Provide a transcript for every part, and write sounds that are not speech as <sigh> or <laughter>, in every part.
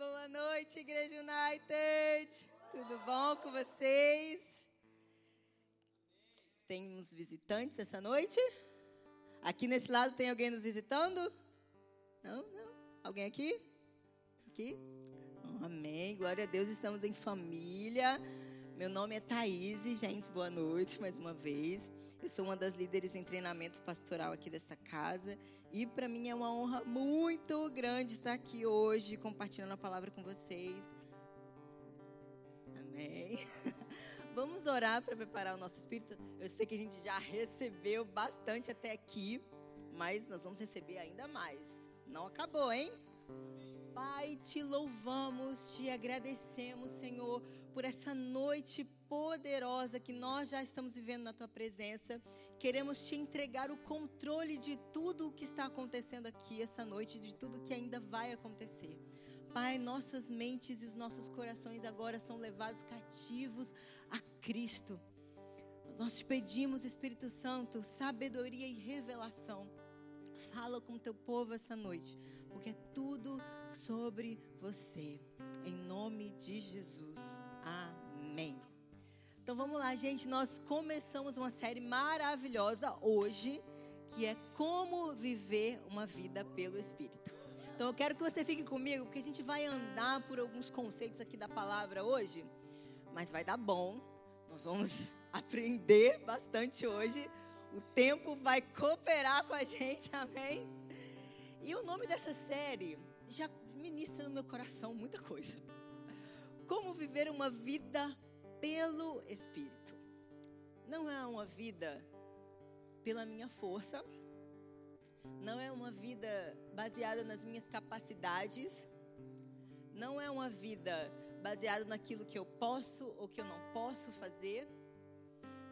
Boa noite, Igreja United. Tudo bom com vocês? Temos visitantes essa noite? Aqui nesse lado tem alguém nos visitando? Não, não. Alguém aqui? Aqui? Amém. Glória a Deus, estamos em família. Meu nome é Thaís, gente. Boa noite mais uma vez. Eu sou uma das líderes em treinamento pastoral aqui desta casa. E para mim é uma honra muito grande estar aqui hoje compartilhando a palavra com vocês. Amém. <laughs> Vamos orar para preparar o nosso espírito. Eu sei que a gente já recebeu bastante até aqui, mas nós vamos receber ainda mais. Não acabou, hein? Pai, te louvamos, te agradecemos, Senhor, por essa noite poderosa que nós já estamos vivendo na tua presença. Queremos te entregar o controle de tudo o que está acontecendo aqui essa noite, de tudo que ainda vai acontecer. Pai, nossas mentes e os nossos corações agora são levados cativos a Cristo. Nós te pedimos, Espírito Santo, sabedoria e revelação. Fala com o teu povo essa noite, porque é tudo sobre você. Em nome de Jesus. Amém. Então vamos lá, gente. Nós começamos uma série maravilhosa hoje, que é Como Viver uma Vida pelo Espírito. Então eu quero que você fique comigo, porque a gente vai andar por alguns conceitos aqui da palavra hoje, mas vai dar bom. Nós vamos <laughs> aprender bastante hoje. O tempo vai cooperar com a gente, amém? E o nome dessa série já ministra no meu coração muita coisa. Como viver uma vida pelo Espírito. Não é uma vida pela minha força, não é uma vida baseada nas minhas capacidades, não é uma vida baseada naquilo que eu posso ou que eu não posso fazer,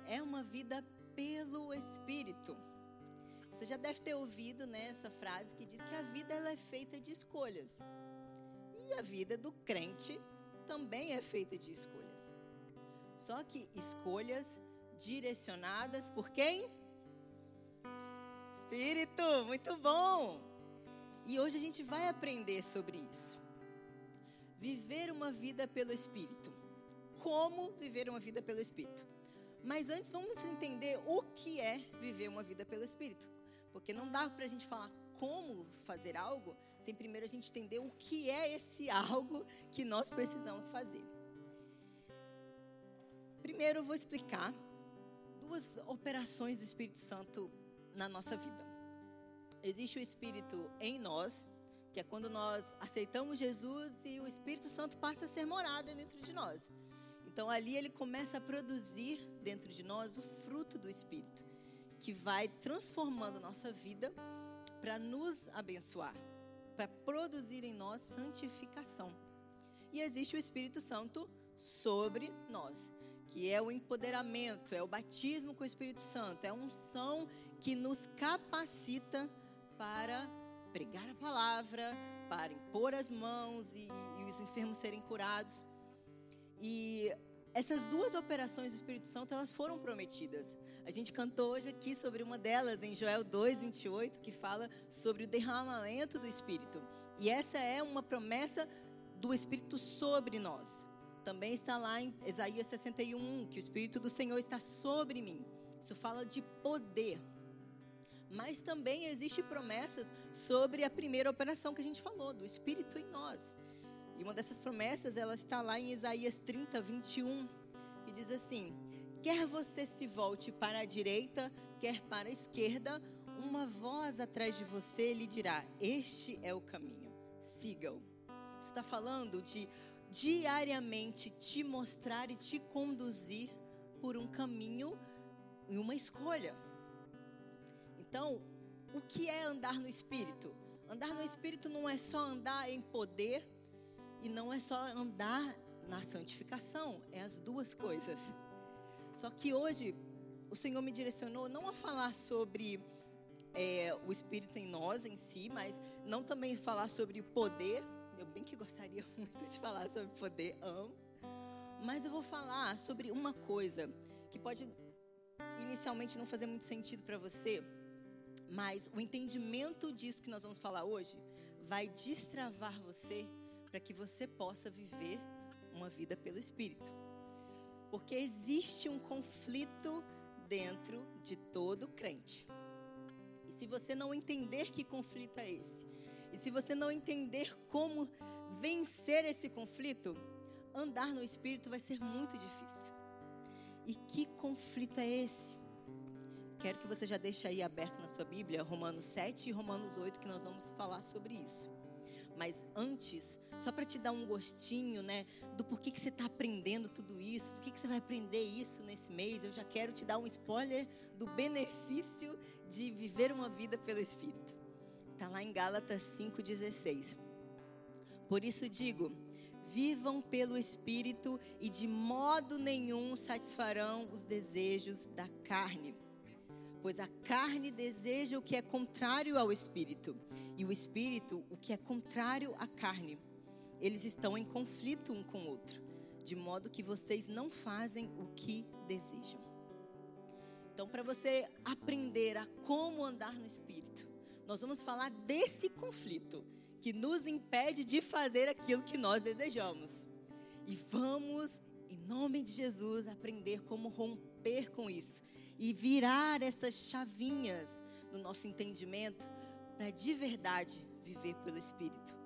é uma vida pelo Espírito. Você já deve ter ouvido né, essa frase que diz que a vida ela é feita de escolhas. E a vida do crente também é feita de escolhas. Só que escolhas direcionadas por quem? Espírito, muito bom! E hoje a gente vai aprender sobre isso. Viver uma vida pelo Espírito. Como viver uma vida pelo Espírito. Mas antes vamos entender o que é viver uma vida pelo Espírito. Porque não dá para a gente falar como fazer algo sem primeiro a gente entender o que é esse <laughs> algo que nós precisamos fazer. Primeiro eu vou explicar duas operações do Espírito Santo na nossa vida. Existe o Espírito em nós, que é quando nós aceitamos Jesus e o Espírito Santo passa a ser morada dentro de nós. Então ali ele começa a produzir dentro de nós o fruto do Espírito, que vai transformando nossa vida para nos abençoar, para produzir em nós santificação. E existe o Espírito Santo sobre nós que é o empoderamento, é o batismo com o Espírito Santo, é a unção que nos capacita para pregar a palavra, para impor as mãos e, e os enfermos serem curados. E essas duas operações do Espírito Santo, elas foram prometidas. A gente cantou hoje aqui sobre uma delas, em Joel 2, 28, que fala sobre o derramamento do Espírito. E essa é uma promessa do Espírito sobre nós. Também está lá em Isaías 61, que o Espírito do Senhor está sobre mim. Isso fala de poder. Mas também existe promessas sobre a primeira operação que a gente falou, do Espírito em nós. E uma dessas promessas, ela está lá em Isaías 30, 21, que diz assim: Quer você se volte para a direita, quer para a esquerda, uma voz atrás de você lhe dirá: Este é o caminho, siga-o. Isso está falando de diariamente te mostrar e te conduzir por um caminho e uma escolha. Então, o que é andar no Espírito? Andar no Espírito não é só andar em poder e não é só andar na santificação, é as duas coisas. Só que hoje o Senhor me direcionou não a falar sobre é, o Espírito em nós em si, mas não também falar sobre o poder eu bem que gostaria <laughs> muito de falar sobre poder, amo. Mas eu vou falar sobre uma coisa que pode inicialmente não fazer muito sentido para você, mas o entendimento disso que nós vamos falar hoje vai destravar você para que você possa viver uma vida pelo Espírito. Porque existe um conflito dentro de todo crente. E se você não entender que conflito é esse, e se você não entender como vencer esse conflito, andar no Espírito vai ser muito difícil. E que conflito é esse? Quero que você já deixe aí aberto na sua Bíblia, Romanos 7 e Romanos 8, que nós vamos falar sobre isso. Mas antes, só para te dar um gostinho, né, do porquê que você está aprendendo tudo isso, por que você vai aprender isso nesse mês, eu já quero te dar um spoiler do benefício de viver uma vida pelo Espírito. Está lá em Gálatas 5,16. Por isso digo: vivam pelo Espírito e de modo nenhum satisfarão os desejos da carne. Pois a carne deseja o que é contrário ao Espírito, e o Espírito o que é contrário à carne. Eles estão em conflito um com o outro, de modo que vocês não fazem o que desejam. Então, para você aprender a como andar no Espírito, nós vamos falar desse conflito que nos impede de fazer aquilo que nós desejamos. E vamos, em nome de Jesus, aprender como romper com isso e virar essas chavinhas no nosso entendimento para de verdade viver pelo Espírito.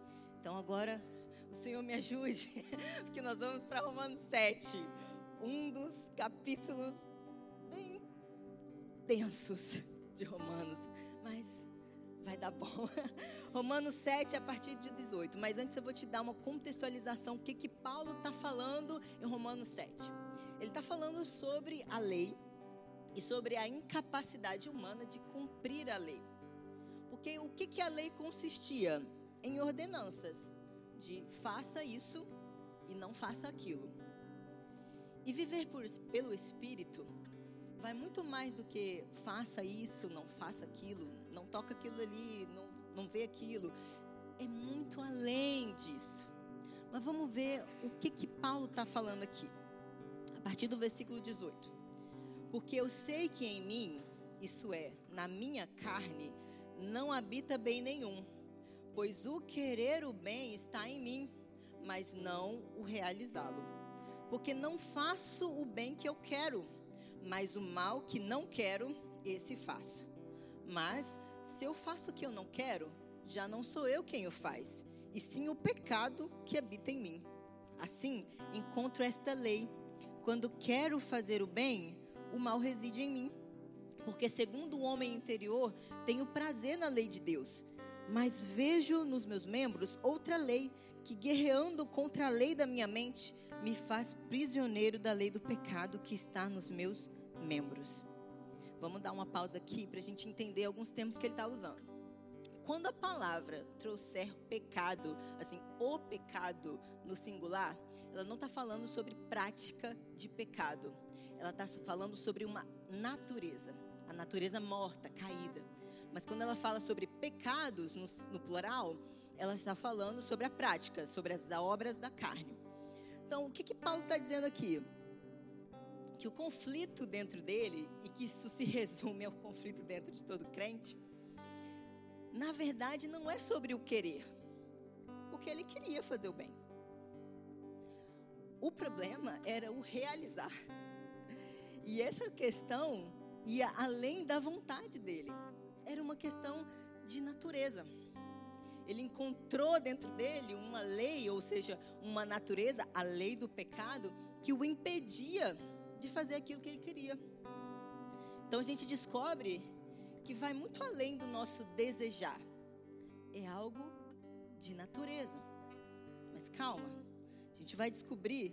Então agora o Senhor me ajude, <laughs> porque nós vamos para Romanos 7, um dos capítulos bem densos de Romanos, mas vai dar bom. <laughs> Romanos 7, a partir de 18. Mas antes eu vou te dar uma contextualização. O que, que Paulo está falando em Romanos 7? Ele está falando sobre a lei e sobre a incapacidade humana de cumprir a lei. Porque o que, que a lei consistia? Em ordenanças de faça isso e não faça aquilo. E viver por, pelo Espírito vai muito mais do que faça isso, não faça aquilo, não toca aquilo ali, não, não vê aquilo. É muito além disso. Mas vamos ver o que, que Paulo está falando aqui. A partir do versículo 18. Porque eu sei que em mim, isso é, na minha carne, não habita bem nenhum. Pois o querer o bem está em mim, mas não o realizá-lo. Porque não faço o bem que eu quero, mas o mal que não quero, esse faço. Mas se eu faço o que eu não quero, já não sou eu quem o faz, e sim o pecado que habita em mim. Assim, encontro esta lei: quando quero fazer o bem, o mal reside em mim. Porque, segundo o homem interior, tenho prazer na lei de Deus. Mas vejo nos meus membros outra lei, que guerreando contra a lei da minha mente, me faz prisioneiro da lei do pecado que está nos meus membros. Vamos dar uma pausa aqui para a gente entender alguns termos que ele está usando. Quando a palavra trouxer pecado, assim, o pecado no singular, ela não está falando sobre prática de pecado. Ela está falando sobre uma natureza, a natureza morta, caída. Mas quando ela fala sobre pecados no, no plural, ela está falando sobre a prática, sobre as obras da carne. Então, o que, que Paulo está dizendo aqui? que o conflito dentro dele, e que isso se <laughs> resume ao conflito dentro de todo crente, na verdade não é sobre o querer, porque ele queria fazer o bem. O problema era o realizar. E essa questão ia além da vontade dele. Era uma questão de natureza. Ele encontrou dentro dele uma lei, ou seja, uma natureza, a lei do pecado, que o impedia de fazer aquilo que ele queria. Então a gente descobre que vai muito além do nosso desejar. É algo de natureza. Mas calma, a gente vai descobrir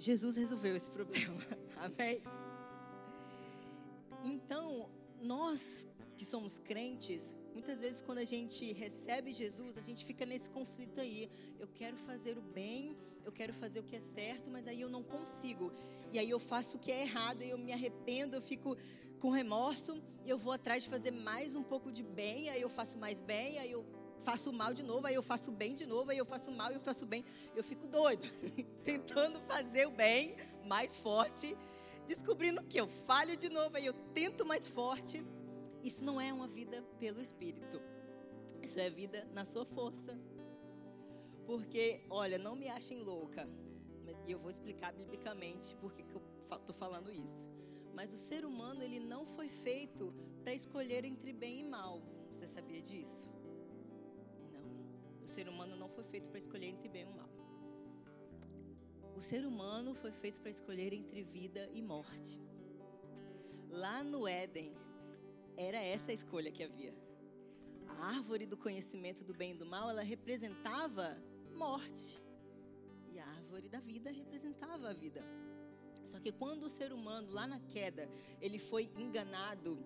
Jesus resolveu esse problema. <laughs> Amém? Então, nós que somos crentes, muitas vezes quando a gente recebe Jesus, a gente fica nesse conflito aí. Eu quero fazer o bem, eu quero fazer o que é certo, mas aí eu não consigo. E aí eu faço o que é errado, e eu me arrependo, eu fico com remorso, e eu vou atrás de fazer mais um pouco de bem, aí eu faço mais bem, aí eu faço mal de novo, aí eu faço bem de novo, aí eu faço mal e eu faço bem. Eu fico doido, <laughs> tentando fazer o bem mais forte, descobrindo que eu falho de novo, aí eu tento mais forte isso não é uma vida pelo Espírito. Isso é vida na sua força. Porque, olha, não me achem louca. E eu vou explicar biblicamente porque que eu estou falando isso. Mas o ser humano, ele não foi feito para escolher entre bem e mal. Você sabia disso? Ser humano não foi feito para escolher entre bem e mal. O ser humano foi feito para escolher entre vida e morte. Lá no Éden, era essa a escolha que havia. A árvore do conhecimento do bem e do mal, ela representava morte. E a árvore da vida representava a vida. Só que quando o ser humano, lá na queda, ele foi enganado,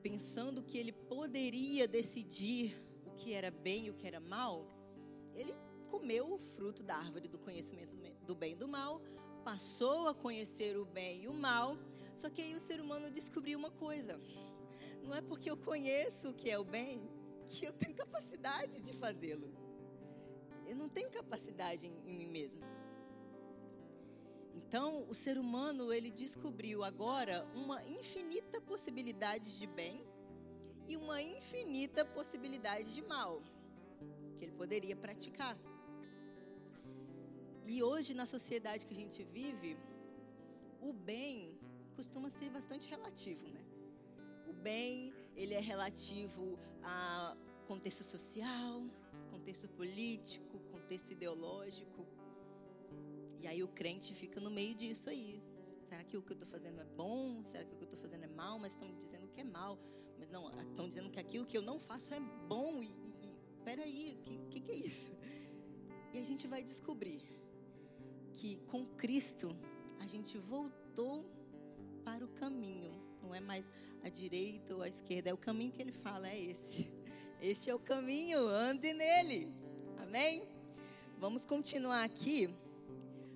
pensando que ele poderia decidir que era bem e o que era mal, ele comeu o fruto da árvore do conhecimento do bem e do mal, passou a conhecer o bem e o mal, só que aí o ser humano descobriu uma coisa: não é porque eu conheço o que é o bem que eu tenho capacidade de fazê-lo. Eu não tenho capacidade em, em mim mesmo. Então, o ser humano, ele descobriu agora uma infinita possibilidade de bem e uma infinita possibilidade de mal que ele poderia praticar. E hoje, na sociedade que a gente vive, o bem costuma ser bastante relativo, né? O bem, ele é relativo a contexto social, contexto político, contexto ideológico. E aí o crente fica no meio disso aí. Será que o que eu estou fazendo é bom? Será que o que eu estou fazendo é mal? Mas estão dizendo que é mal. Mas não, estão dizendo que aquilo que eu não faço é bom. E, e, e peraí, o que, que, que é isso? E a gente vai descobrir que com Cristo a gente voltou para o caminho. Não é mais a direita ou a esquerda, é o caminho que ele fala, é esse. Este é o caminho, ande nele. Amém? Vamos continuar aqui.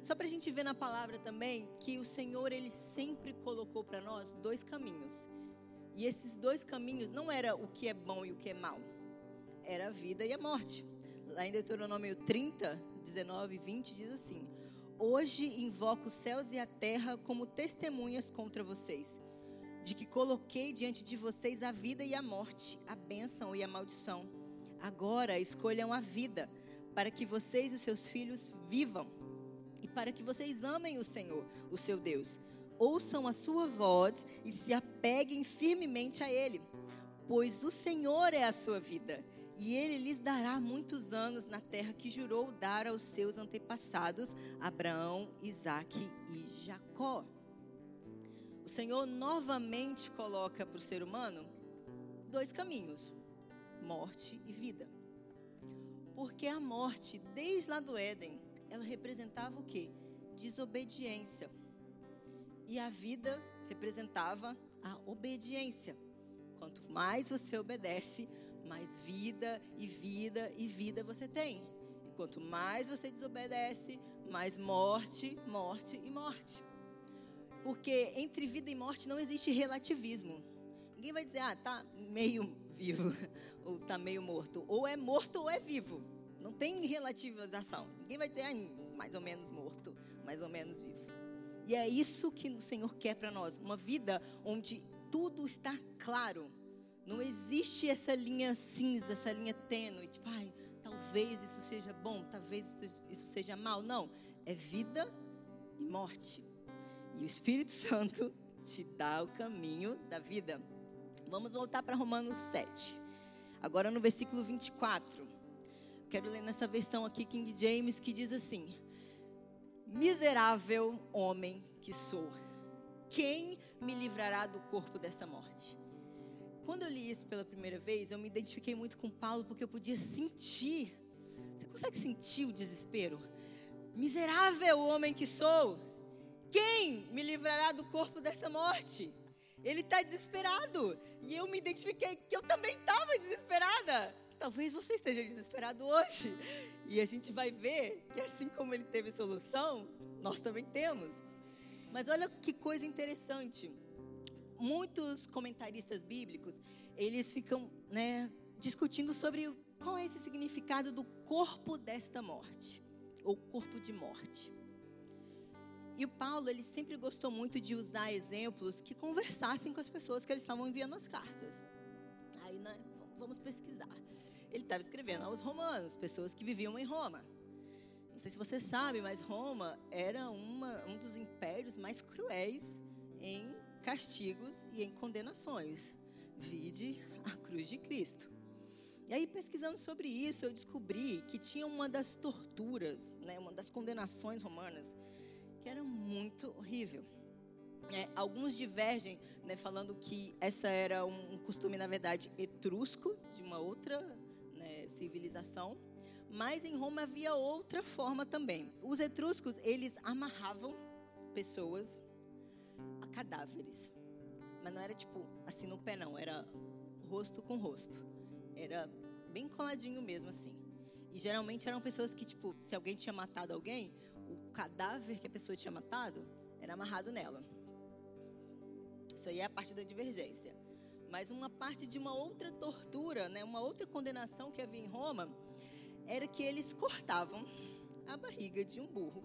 Só para a gente ver na palavra também que o Senhor, ele sempre colocou para nós dois caminhos. E esses dois caminhos não era o que é bom e o que é mal. Era a vida e a morte. Lá em Deuteronômio 30, 19 e 20 diz assim: Hoje invoco os céus e a terra como testemunhas contra vocês, de que coloquei diante de vocês a vida e a morte, a bênção e a maldição. Agora escolham a vida, para que vocês e os seus filhos vivam, e para que vocês amem o Senhor, o seu Deus. Ouçam a sua voz e se apeguem firmemente a Ele, pois o Senhor é a sua vida e ele lhes dará muitos anos na terra que jurou dar aos seus antepassados, Abraão, Isaque e Jacó. O Senhor novamente coloca para o ser humano dois caminhos: morte e vida. Porque a morte, desde lá do Éden, ela representava o que? Desobediência. E a vida representava a obediência. Quanto mais você obedece, mais vida e vida e vida você tem. E quanto mais você desobedece, mais morte, morte e morte. Porque entre vida e morte não existe relativismo. Ninguém vai dizer, ah, tá meio vivo <laughs> ou tá meio morto. Ou é morto ou é vivo. Não tem relativização. Ninguém vai dizer, ah, mais ou menos morto, mais ou menos vivo. E é isso que o Senhor quer para nós, uma vida onde tudo está claro não existe essa linha cinza, essa linha tênue, tipo, ai, talvez isso seja bom, talvez isso, seja mal. Não, é vida e morte. E o Espírito <laughs> Santo te dá o caminho da vida. Vamos voltar para Romanos 7. Agora no versículo 24. Quero ler nessa versão aqui, King James, que diz assim: Miserável homem que sou, quem me livrará do corpo desta morte? Quando eu li isso pela primeira vez, eu me identifiquei muito com Paulo porque eu podia sentir. Você consegue sentir o desespero? Miserável homem que sou, quem me livrará do corpo dessa morte? Ele está desesperado. E eu me identifiquei que eu também estava desesperada. Talvez você esteja desesperado hoje. E a gente vai ver que assim como ele teve solução, nós também temos. Mas olha que coisa interessante muitos comentaristas bíblicos, eles ficam né, discutindo sobre qual é esse significado do corpo desta morte, ou corpo de morte. E o Paulo, ele sempre gostou muito de usar exemplos que conversassem com as pessoas que eles estavam enviando as cartas. Aí, né, vamos pesquisar. Ele estava escrevendo aos romanos, pessoas que viviam em Roma. Não sei se você sabe, mas Roma era uma, um dos impérios mais cruéis em castigos e em condenações. Vide a cruz de Cristo. E aí, pesquisando sobre isso, eu descobri que tinha uma das torturas, né, uma das condenações romanas, que era muito horrível. É, alguns divergem, né, falando que essa era um, um, costume, na verdade, etrusco, de uma outra civilização. Mas em Roma havia outra forma também. Os etruscos, eles amarravam pessoas a cadáveres. Mas não era tipo assim no pé, não. Era rosto com rosto. Era bem coladinho mesmo, assim. E geralmente eram pessoas que, tipo, se alguém tinha matado alguém, o cadáver que a pessoa tinha matado era amarrado nela. Isso aí é a parte da divergência. Mas uma parte de uma outra tortura, né, uma outra condenação que havia em Roma, era que eles cortavam a barriga de um burro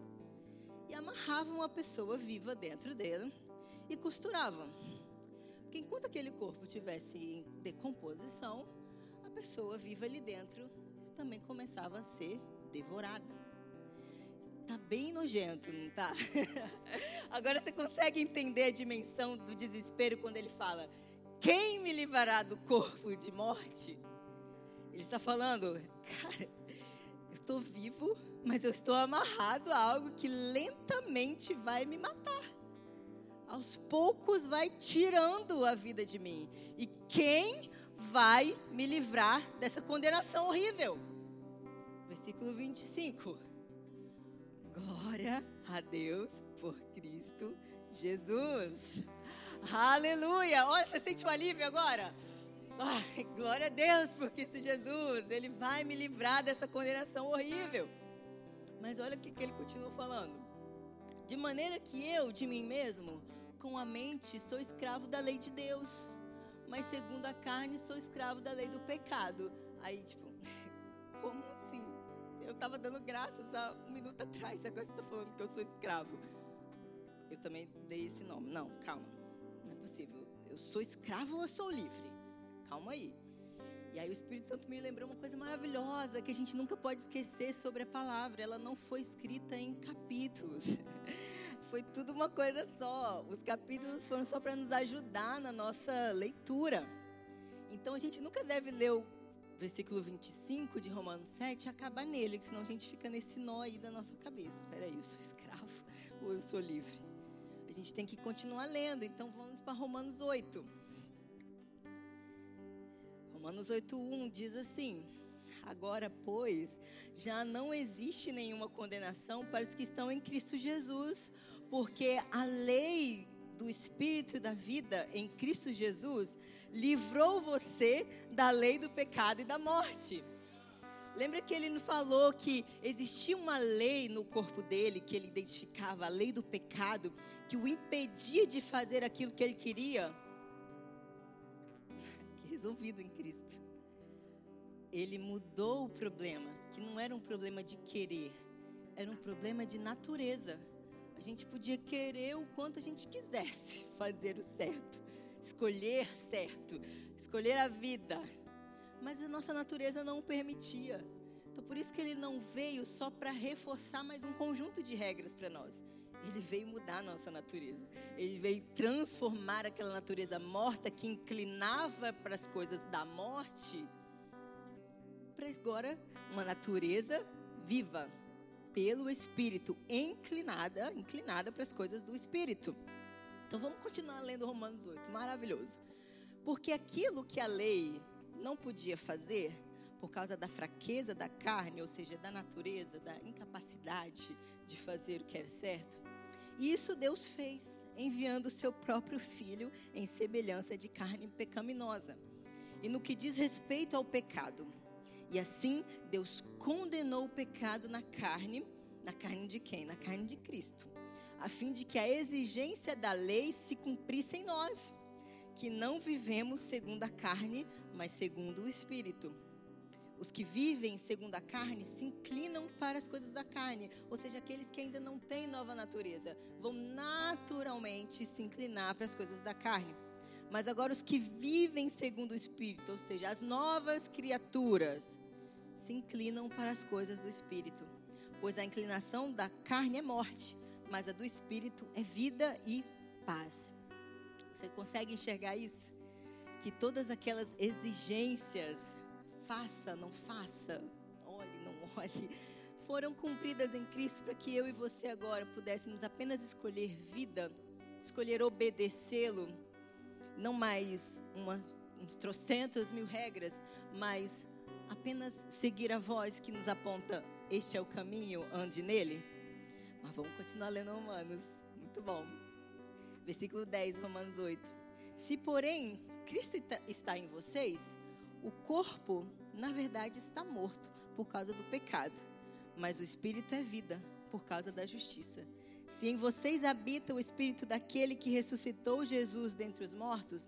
e amarravam a pessoa viva dentro dele e costuravam. Porque enquanto aquele corpo tivesse em decomposição, a pessoa viva ali dentro também começava a ser devorada. Tá bem nojento, não tá? <laughs> Agora você consegue entender a dimensão do desespero quando ele fala: Quem me livrará do corpo de morte? Ele está falando, cara, eu estou vivo, mas eu estou amarrado a algo que lentamente vai me matar aos poucos vai tirando a vida de mim. E quem vai me livrar dessa condenação horrível? Versículo 25. Glória a Deus por Cristo Jesus. Aleluia! Olha, você sente o alívio agora? Ai, glória a Deus por Cristo Jesus. Ele vai me livrar dessa condenação horrível. Mas olha o que, que ele continua falando. De maneira que eu, de mim mesmo, com a mente sou escravo da lei de Deus, mas segundo a carne sou escravo da lei do pecado. Aí, tipo, <laughs> como assim? Eu estava dando graças há um minuto atrás, agora você está falando que eu sou escravo. Eu também dei esse nome. Não, calma, possível. Eu sou escravo ou eu sou livre? Calma aí. E aí o Espírito Santo me lembrou uma coisa maravilhosa que a gente nunca pode esquecer sobre a palavra. Ela não foi escrita em capítulos. <laughs> foi tudo uma coisa só. Os capítulos foram só para nos ajudar na nossa leitura. Então a gente nunca deve ler o versículo 25 de Romanos 7 e acabar nele, senão a gente fica nesse nó aí da nossa cabeça. Peraí, eu sou escravo <laughs> ou eu sou livre? A gente tem que continuar lendo, então para Romanos 8. Romanos 8:1 diz assim: Agora, pois, já não existe nenhuma condenação para os que estão em Cristo Jesus, porque a lei do Espírito da vida em Cristo Jesus livrou você da lei do pecado e da morte. Lembra que ele falou que existia uma lei no corpo dele que ele identificava, a lei do pecado, que o impedia de fazer aquilo que ele queria? <laughs> Resolvido em Cristo. Ele mudou o problema, que não era um problema de querer, era um problema de natureza. A gente podia querer o quanto a gente quisesse <laughs> fazer o certo, escolher certo, escolher a vida. Mas a nossa natureza não o permitia. Então por isso que ele não veio só para reforçar mais um conjunto de regras para nós. Ele veio mudar a nossa natureza. Ele veio transformar aquela natureza morta que inclinava para as coisas da morte para agora uma natureza viva pelo Espírito, inclinada, inclinada para as coisas do Espírito. Então vamos continuar lendo Romanos 8, maravilhoso. Porque aquilo que a lei não podia fazer, por causa da fraqueza da carne, ou seja, da natureza, da incapacidade de fazer o que era certo, isso Deus fez, enviando o seu próprio filho em semelhança de carne pecaminosa. E no que diz respeito ao pecado, e assim, Deus condenou o pecado na carne, na carne de quem? Na carne de Cristo, a fim de que a exigência da lei se cumprisse em nós, que não vivemos segundo a carne, mas segundo o Espírito. Os que vivem segundo a carne se inclinam para as coisas da carne, ou seja, aqueles que ainda não têm nova natureza, vão naturalmente se inclinar para as coisas da carne. Mas agora os que vivem segundo o Espírito, ou seja, as novas criaturas, se inclinam para as coisas do espírito. Pois a inclinação da carne é morte, mas a do espírito é vida e paz. Você consegue enxergar isso? Que todas aquelas exigências, faça, não faça, olhe, não <laughs> olhe, foram cumpridas em Cristo para que eu e você agora pudéssemos apenas escolher vida, escolher obedecê-lo, não mais uma, uns trocentas mil regras, mas apenas seguir a voz que nos aponta: este é o caminho, ande nele. Mas vamos continuar lendo Romanos, muito bom. Versículo 10, Romanos 8. Se, porém, Cristo está em vocês, o corpo, na verdade, está morto por causa do pecado, mas o espírito é vida por causa da justiça. Se em vocês habita o espírito daquele que ressuscitou Jesus dentre os mortos,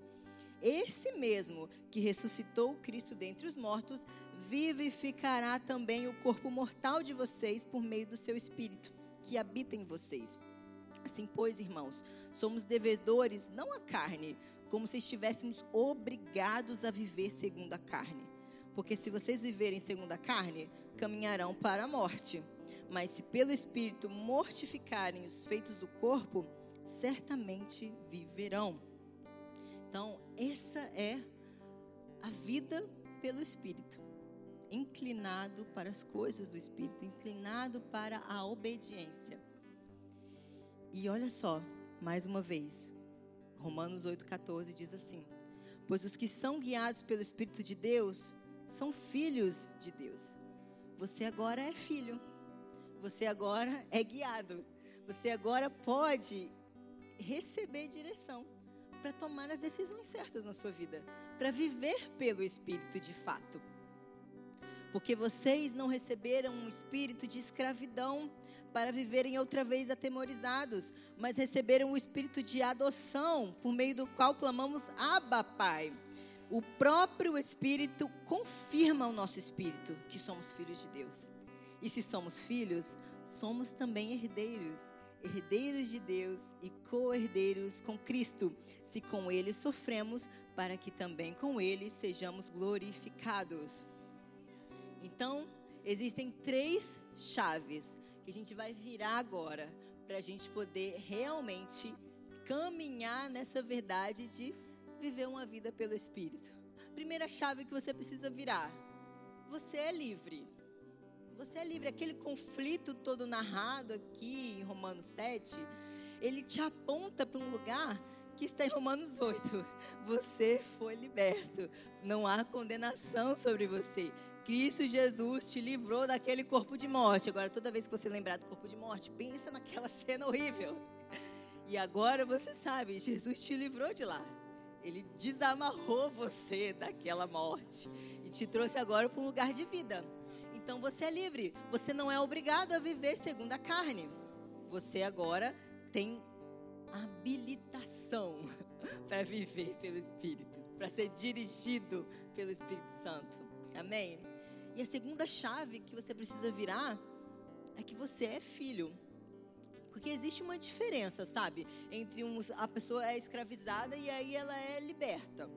esse mesmo que ressuscitou Cristo dentre os mortos, vivificará também o corpo mortal de vocês por meio do seu espírito que habita em vocês. Assim, pois, irmãos, somos devedores não à carne, como se estivéssemos obrigados a viver segundo a carne. Porque se vocês viverem segundo a carne, caminharão para a morte. Mas se pelo Espírito mortificarem os feitos do corpo, certamente viverão. Então, essa é a vida pelo Espírito. Inclinado para as coisas do Espírito, inclinado para a obediência. E olha só, mais uma vez, Romanos 8,14 diz assim: Pois os que são guiados pelo Espírito de Deus são filhos de Deus. Você agora é filho, você agora é guiado, você agora pode receber direção para tomar as decisões certas na sua vida, para viver pelo Espírito de fato. Porque vocês não receberam um espírito de escravidão para viverem outra vez atemorizados, mas receberam o espírito de adoção, por meio do qual clamamos Abba, Pai. O próprio Espírito confirma o nosso espírito que somos filhos de Deus. E se somos filhos, somos também herdeiros, herdeiros de Deus e co-herdeiros com Cristo, se com ele sofremos, para que também com ele sejamos glorificados. Então, existem três chaves que a gente vai virar agora para a gente poder realmente caminhar nessa verdade de viver uma vida pelo Espírito. Primeira chave que você precisa virar: você é livre. Você é livre. Aquele conflito todo narrado aqui em Romanos 7, ele te aponta para um lugar que está em Romanos 8. Você foi liberto. Não há condenação sobre você. Cristo Jesus te livrou daquele corpo de morte. Agora, toda vez que você lembrar do corpo de morte, pensa naquela <laughs> cena horrível. E agora você sabe, Jesus te livrou de lá. Ele desamarrou você daquela morte e te trouxe agora para um lugar de vida. Então você é livre. Você não é obrigado a viver segundo a carne. Você agora tem habilitação <laughs> para viver pelo Espírito, para ser dirigido pelo Espírito Santo. Amém? E a segunda chave que você precisa virar é que você é filho. Porque existe uma diferença, sabe? Entre uns, a pessoa é escravizada e aí ela é liberta.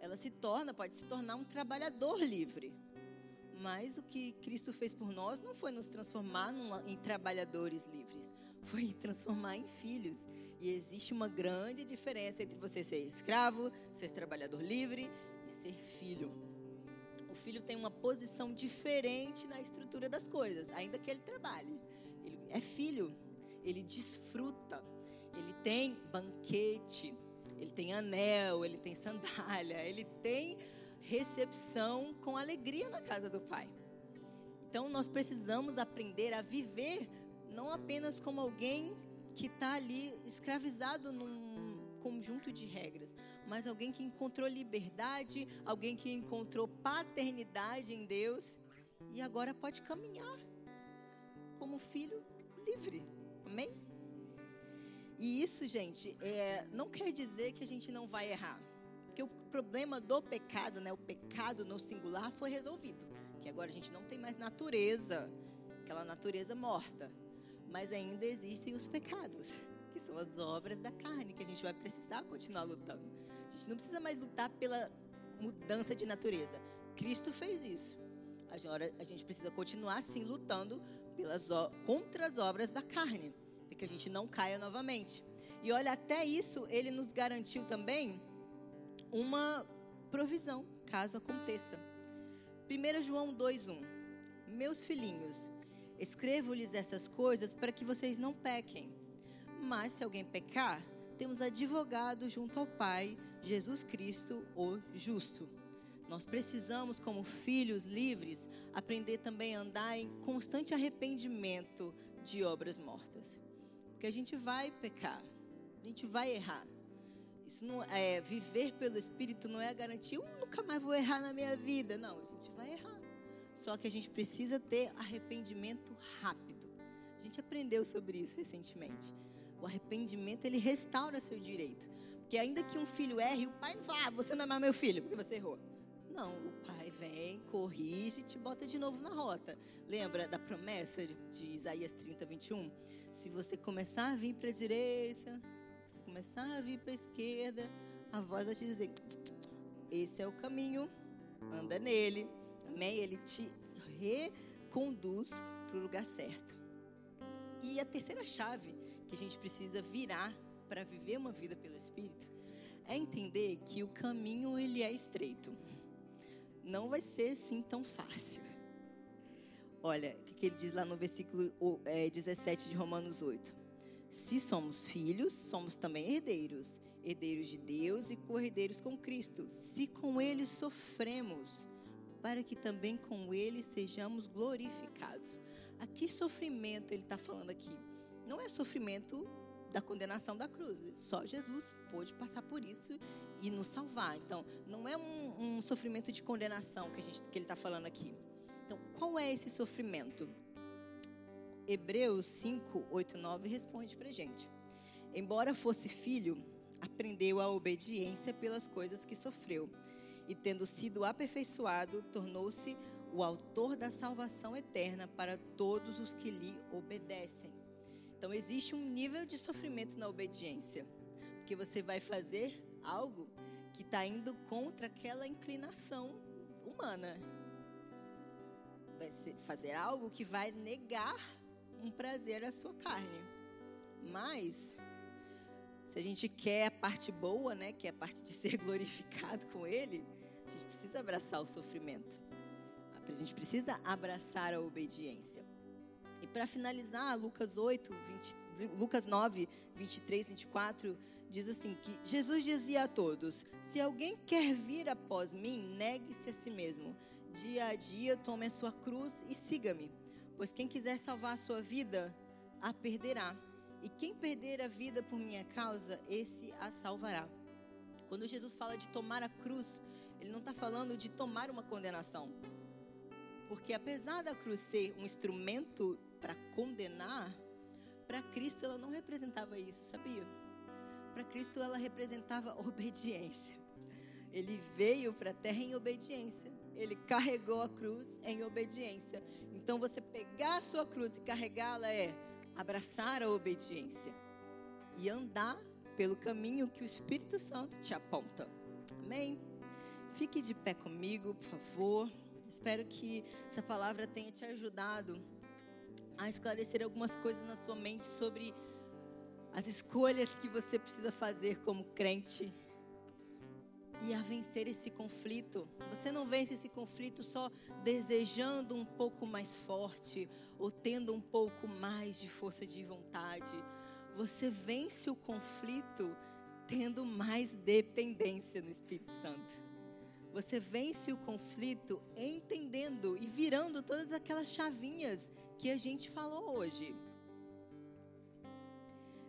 Ela se torna, pode se tornar um trabalhador livre. Mas o que Cristo fez por nós não foi nos transformar numa, em trabalhadores livres, foi transformar em filhos. E existe uma grande diferença entre você ser escravo, ser trabalhador livre e ser filho filho tem uma posição diferente na estrutura das coisas, ainda que ele trabalhe. Ele é filho, ele desfruta, ele tem banquete, ele tem anel, ele tem sandália, <laughs> ele tem recepção com alegria na casa do pai. Então nós precisamos aprender a viver não apenas como alguém que está ali escravizado num conjunto de regras, mas alguém que encontrou liberdade, alguém que encontrou paternidade em Deus e agora pode caminhar como filho livre. Amém? E isso, gente, é, não quer dizer que a gente não vai errar. Porque o problema do pecado, né, o pecado no singular, foi resolvido. Que agora a gente não tem mais natureza, aquela natureza morta. Mas ainda existem os pecados que são as obras da carne, que a gente vai precisar continuar lutando. A gente não precisa mais lutar pela mudança de natureza. Cristo fez isso. A a gente precisa continuar sim lutando pelas, contra as obras da carne, para que a gente não caia novamente. E olha, até isso ele nos garantiu também uma provisão, caso aconteça. 1 João 2,1 Meus filhinhos, escrevo-lhes essas coisas para que vocês não pequem. Mas se alguém pecar, temos advogado junto ao Pai, Jesus Cristo, o justo. Nós precisamos, como filhos livres, aprender também a andar em constante arrependimento de obras mortas. Porque a gente vai pecar, a gente vai errar. Isso não é viver pelo Espírito não é a garantia, eu nunca mais vou errar na minha vida. Não, a gente vai errar. Só que a gente precisa ter arrependimento rápido. A gente aprendeu sobre isso recentemente. O arrependimento ele restaura seu direito. Porque ainda que um filho erre, o pai não fala, ah, você não é mais meu filho, porque você errou. Não, o pai vem, corrige e te bota de novo na rota. Lembra da promessa de Isaías 30, 21? Se você começar a vir para a direita, se começar a vir para a esquerda, a voz vai te dizer: esse é o caminho, anda nele. Amém? Ele te reconduz para o lugar certo. E a terceira chave que a gente precisa virar para viver uma vida pelo Espírito é entender que o caminho ele é estreito não vai ser assim tão fácil. Olha, o que ele diz lá no versículo 17 é, de Romanos 8. Se somos filhos, somos também herdeiros, herdeiros de Deus e co-herdeiros com Cristo. Se com Ele sofremos, para que também com Ele sejamos glorificados. Aqui sofrimento ele está falando aqui. Não é sofrimento da condenação da cruz. Só Jesus pôde passar por isso e nos salvar. Então, não é um, um sofrimento de condenação que, a gente, que ele está falando aqui. Então, qual é esse sofrimento? Hebreus 5, 8, 9 responde para gente. Embora fosse filho, aprendeu a obediência pelas coisas que sofreu. E tendo sido aperfeiçoado, tornou-se o autor da salvação eterna para todos os que lhe obedecem. Então existe um nível de sofrimento na obediência, porque você vai fazer algo que está indo contra aquela inclinação humana. Vai fazer algo que vai negar um prazer à sua carne. Mas se a gente quer a parte boa, né, que é a parte de <laughs> ser glorificado com Ele, a gente precisa abraçar o sofrimento. A gente precisa abraçar a obediência. E para finalizar, Lucas 8, 20, Lucas 9, 23, 24, diz assim que Jesus dizia a todos: Se alguém quer vir após mim, negue-se a si mesmo. Dia a dia tome a sua cruz e siga-me. Pois quem quiser salvar a sua vida, a perderá. E quem perder a vida por minha causa, esse a salvará. Quando Jesus fala de tomar a cruz, ele não está falando de tomar uma condenação. Porque apesar da cruz ser um instrumento para condenar, para Cristo ela não representava isso, sabia? Para Cristo ela representava <laughs> obediência. Ele veio para a terra em obediência. Ele carregou a cruz em obediência. Então você pegar a sua cruz e carregá-la é abraçar a obediência e andar pelo caminho que o Espírito Santo te aponta. Amém? Fique de pé comigo, por favor. Espero que essa palavra tenha te ajudado a esclarecer algumas coisas na sua mente sobre as escolhas que você precisa fazer como crente e a vencer esse conflito. Você não vence esse conflito só desejando um pouco mais forte ou tendo um pouco mais de força de vontade. Você vence o conflito tendo mais dependência no Espírito Santo. Você vence o conflito entendendo e virando todas aquelas chavinhas que a gente falou hoje.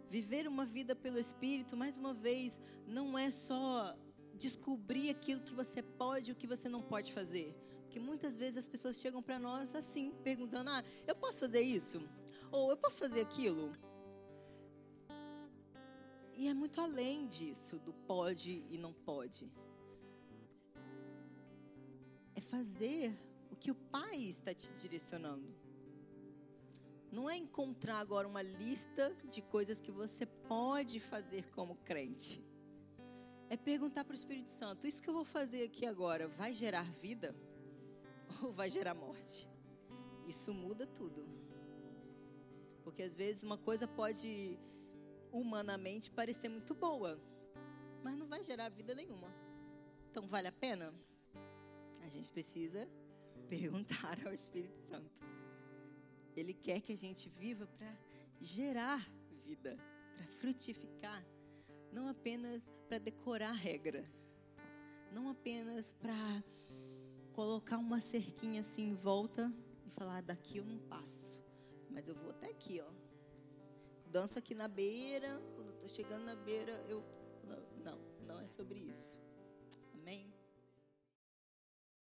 Viver uma vida pelo Espírito, mais uma vez, não é só descobrir aquilo que você pode e o que você não pode fazer. Porque muitas vezes as pessoas chegam para nós assim, perguntando: ah, eu posso fazer isso? Ou eu posso fazer aquilo? E é muito além disso, do pode e não pode. É fazer o que o Pai está te direcionando não é encontrar agora uma lista de coisas que você pode fazer como crente. É perguntar para o Espírito Santo: isso que eu vou fazer aqui agora vai gerar vida? <laughs> ou vai gerar morte? Isso muda tudo. Porque às vezes uma coisa pode humanamente parecer muito boa, mas não vai gerar vida nenhuma. Então vale a pena? A gente precisa <laughs> perguntar ao Espírito Santo. Ele quer que a gente viva para gerar vida, para frutificar, não apenas para decorar regra, não apenas para colocar uma cerquinha assim em volta e falar: ah, daqui eu não passo, mas eu vou até aqui, ó. Danço aqui na beira, quando estou chegando na beira, eu. Não, não, não é sobre isso.